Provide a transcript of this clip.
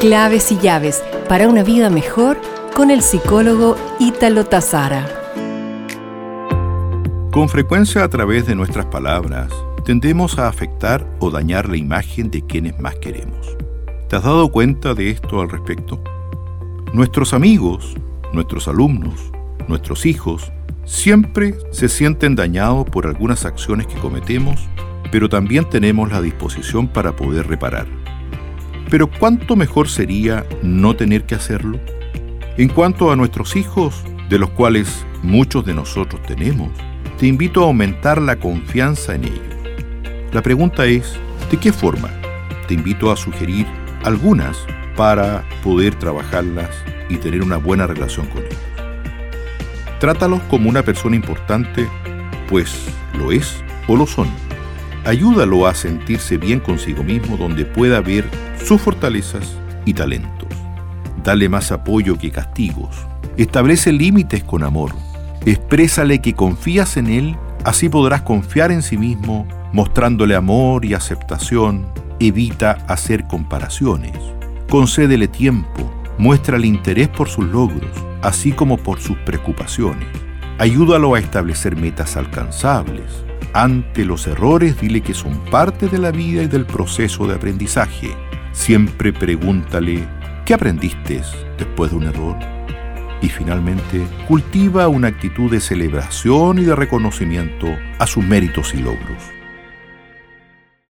Claves y llaves para una vida mejor con el psicólogo Ítalo Tazara. Con frecuencia a través de nuestras palabras tendemos a afectar o dañar la imagen de quienes más queremos. ¿Te has dado cuenta de esto al respecto? Nuestros amigos, nuestros alumnos, nuestros hijos, siempre se sienten dañados por algunas acciones que cometemos, pero también tenemos la disposición para poder reparar. Pero ¿cuánto mejor sería no tener que hacerlo? En cuanto a nuestros hijos, de los cuales muchos de nosotros tenemos, te invito a aumentar la confianza en ellos. La pregunta es, ¿de qué forma? Te invito a sugerir algunas para poder trabajarlas y tener una buena relación con ellos. Trátalos como una persona importante, pues lo es o lo son. Ayúdalo a sentirse bien consigo mismo donde pueda ver sus fortalezas y talentos. Dale más apoyo que castigos. Establece límites con amor. Exprésale que confías en él, así podrás confiar en sí mismo, mostrándole amor y aceptación. Evita hacer comparaciones. Concédele tiempo. Muéstrale interés por sus logros, así como por sus preocupaciones. Ayúdalo a establecer metas alcanzables ante los errores, dile que son parte de la vida y del proceso de aprendizaje. Siempre pregúntale, ¿qué aprendiste después de un error? Y finalmente, cultiva una actitud de celebración y de reconocimiento a sus méritos y logros.